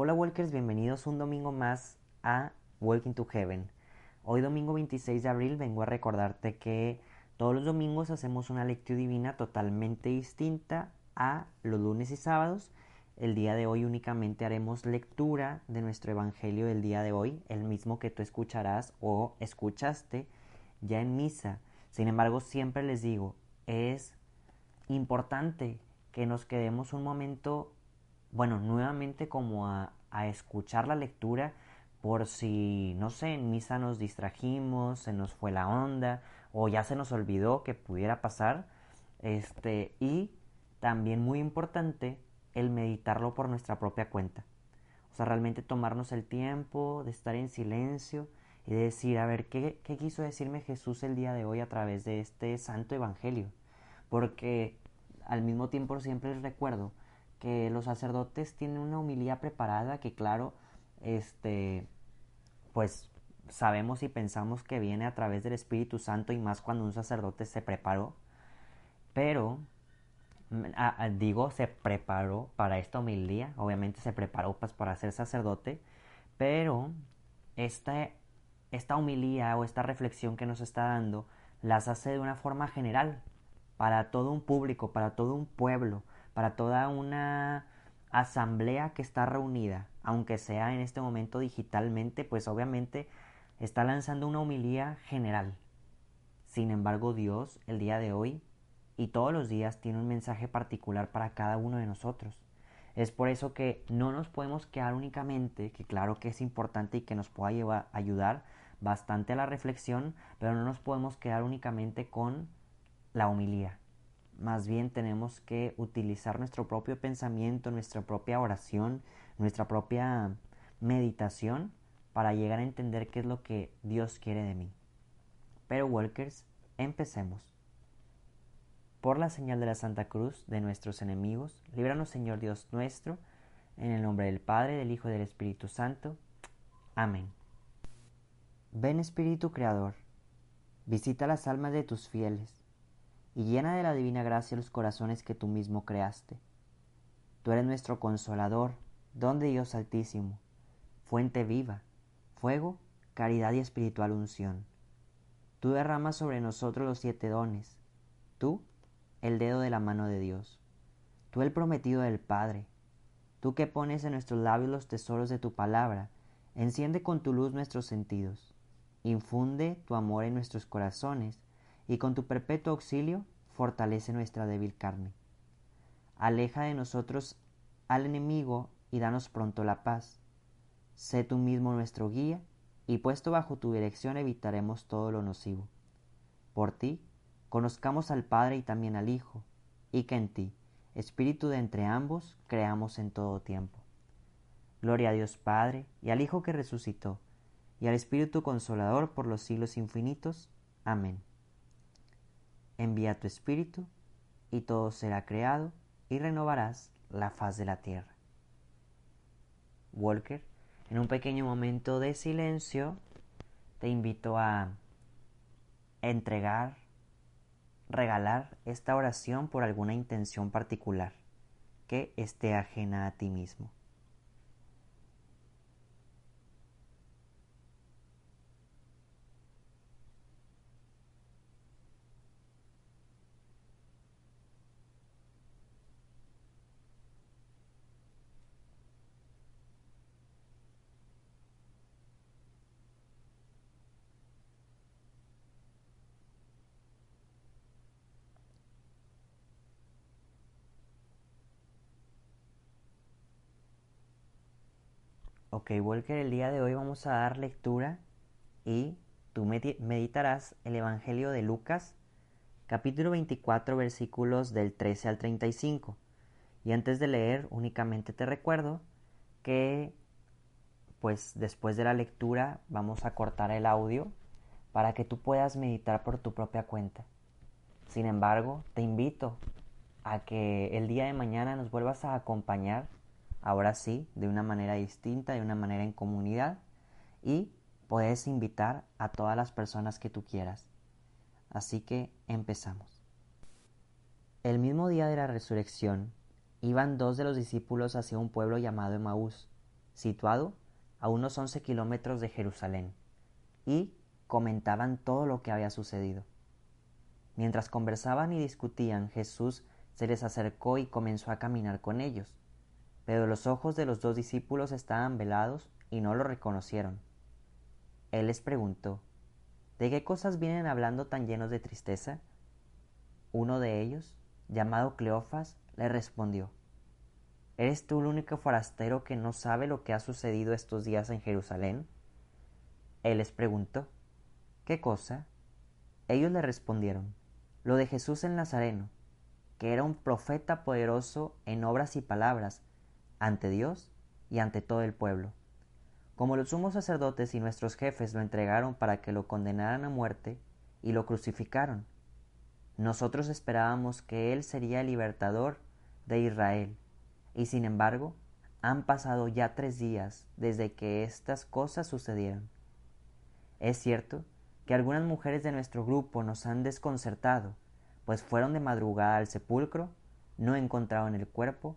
Hola Walkers, bienvenidos un domingo más a Walking to Heaven. Hoy domingo 26 de abril vengo a recordarte que todos los domingos hacemos una lectura divina totalmente distinta a los lunes y sábados. El día de hoy únicamente haremos lectura de nuestro Evangelio del día de hoy, el mismo que tú escucharás o escuchaste ya en misa. Sin embargo, siempre les digo, es importante que nos quedemos un momento, bueno, nuevamente como a, a escuchar la lectura por si, no sé, en misa nos distrajimos, se nos fue la onda o ya se nos olvidó que pudiera pasar. Este, y también muy importante el meditarlo por nuestra propia cuenta. O sea, realmente tomarnos el tiempo de estar en silencio y de decir, a ver, ¿qué, ¿qué quiso decirme Jesús el día de hoy a través de este santo evangelio? Porque al mismo tiempo siempre les recuerdo que los sacerdotes tienen una humilía preparada que claro, este, pues sabemos y pensamos que viene a través del Espíritu Santo y más cuando un sacerdote se preparó, pero mm, digo se preparó para esta humildad, obviamente se preparó pues para ser sacerdote, pero esta, esta humildad o esta reflexión que nos está dando las hace de una forma general, para todo un público, para todo un pueblo, para toda una asamblea que está reunida, aunque sea en este momento digitalmente, pues obviamente está lanzando una humilía general. Sin embargo, Dios el día de hoy y todos los días tiene un mensaje particular para cada uno de nosotros. Es por eso que no nos podemos quedar únicamente, que claro que es importante y que nos pueda llevar, ayudar bastante a la reflexión, pero no nos podemos quedar únicamente con la humilía. Más bien tenemos que utilizar nuestro propio pensamiento, nuestra propia oración, nuestra propia meditación para llegar a entender qué es lo que Dios quiere de mí. Pero Walkers, empecemos. Por la señal de la Santa Cruz de nuestros enemigos, líbranos Señor Dios nuestro, en el nombre del Padre, del Hijo y del Espíritu Santo. Amén. Ven Espíritu Creador, visita las almas de tus fieles, y llena de la divina gracia los corazones que tú mismo creaste. Tú eres nuestro consolador, don de Dios Altísimo, fuente viva, fuego, caridad y espiritual unción. Tú derramas sobre nosotros los siete dones, tú el dedo de la mano de Dios, tú el prometido del Padre, tú que pones en nuestros labios los tesoros de tu palabra, enciende con tu luz nuestros sentidos, infunde tu amor en nuestros corazones, y con tu perpetuo auxilio fortalece nuestra débil carne. Aleja de nosotros al enemigo y danos pronto la paz. Sé tú mismo nuestro guía, y puesto bajo tu dirección evitaremos todo lo nocivo. Por ti, conozcamos al Padre y también al Hijo, y que en ti, Espíritu de entre ambos, creamos en todo tiempo. Gloria a Dios Padre, y al Hijo que resucitó, y al Espíritu Consolador por los siglos infinitos. Amén. Envía tu Espíritu, y todo será creado, y renovarás la faz de la tierra. Walker, en un pequeño momento de silencio, te invito a entregar, regalar esta oración por alguna intención particular que esté ajena a ti mismo. Ok, Walker, el día de hoy vamos a dar lectura y tú meditarás el Evangelio de Lucas, capítulo 24, versículos del 13 al 35. Y antes de leer, únicamente te recuerdo que, pues después de la lectura, vamos a cortar el audio para que tú puedas meditar por tu propia cuenta. Sin embargo, te invito a que el día de mañana nos vuelvas a acompañar ahora sí, de una manera distinta, de una manera en comunidad y puedes invitar a todas las personas que tú quieras. Así que empezamos. El mismo día de la resurrección, iban dos de los discípulos hacia un pueblo llamado Emaús, situado a unos 11 kilómetros de Jerusalén, y comentaban todo lo que había sucedido. Mientras conversaban y discutían, Jesús se les acercó y comenzó a caminar con ellos. Pero los ojos de los dos discípulos estaban velados y no lo reconocieron. Él les preguntó, ¿De qué cosas vienen hablando tan llenos de tristeza? Uno de ellos, llamado Cleofas, le respondió, ¿Eres tú el único forastero que no sabe lo que ha sucedido estos días en Jerusalén? Él les preguntó, ¿qué cosa? Ellos le respondieron, lo de Jesús el Nazareno, que era un profeta poderoso en obras y palabras, ante Dios y ante todo el pueblo. Como los sumos sacerdotes y nuestros jefes lo entregaron para que lo condenaran a muerte y lo crucificaron, nosotros esperábamos que Él sería el libertador de Israel, y sin embargo, han pasado ya tres días desde que estas cosas sucedieron. Es cierto que algunas mujeres de nuestro grupo nos han desconcertado, pues fueron de madrugada al sepulcro, no encontraron el cuerpo,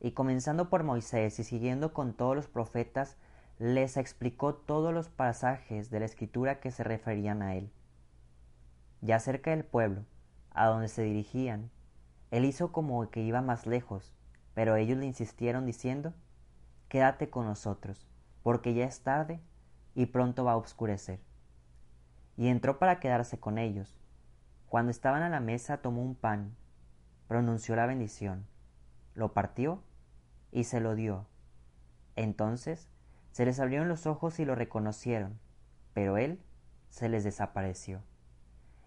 Y comenzando por Moisés y siguiendo con todos los profetas, les explicó todos los pasajes de la escritura que se referían a él. Ya cerca del pueblo, a donde se dirigían, él hizo como que iba más lejos, pero ellos le insistieron diciendo, Quédate con nosotros, porque ya es tarde y pronto va a oscurecer. Y entró para quedarse con ellos. Cuando estaban a la mesa tomó un pan, pronunció la bendición, lo partió y se lo dio. Entonces se les abrieron los ojos y lo reconocieron, pero él se les desapareció.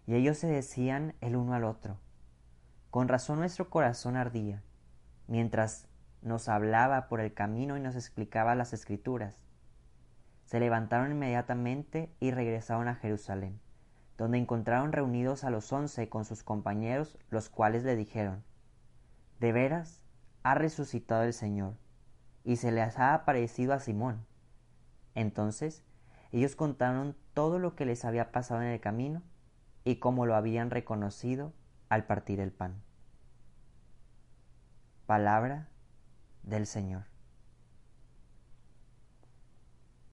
Y ellos se decían el uno al otro, con razón nuestro corazón ardía, mientras nos hablaba por el camino y nos explicaba las escrituras. Se levantaron inmediatamente y regresaron a Jerusalén, donde encontraron reunidos a los once con sus compañeros, los cuales le dijeron, ¿De veras ha resucitado el Señor, y se les ha aparecido a Simón. Entonces ellos contaron todo lo que les había pasado en el camino y cómo lo habían reconocido al partir el pan. Palabra del Señor.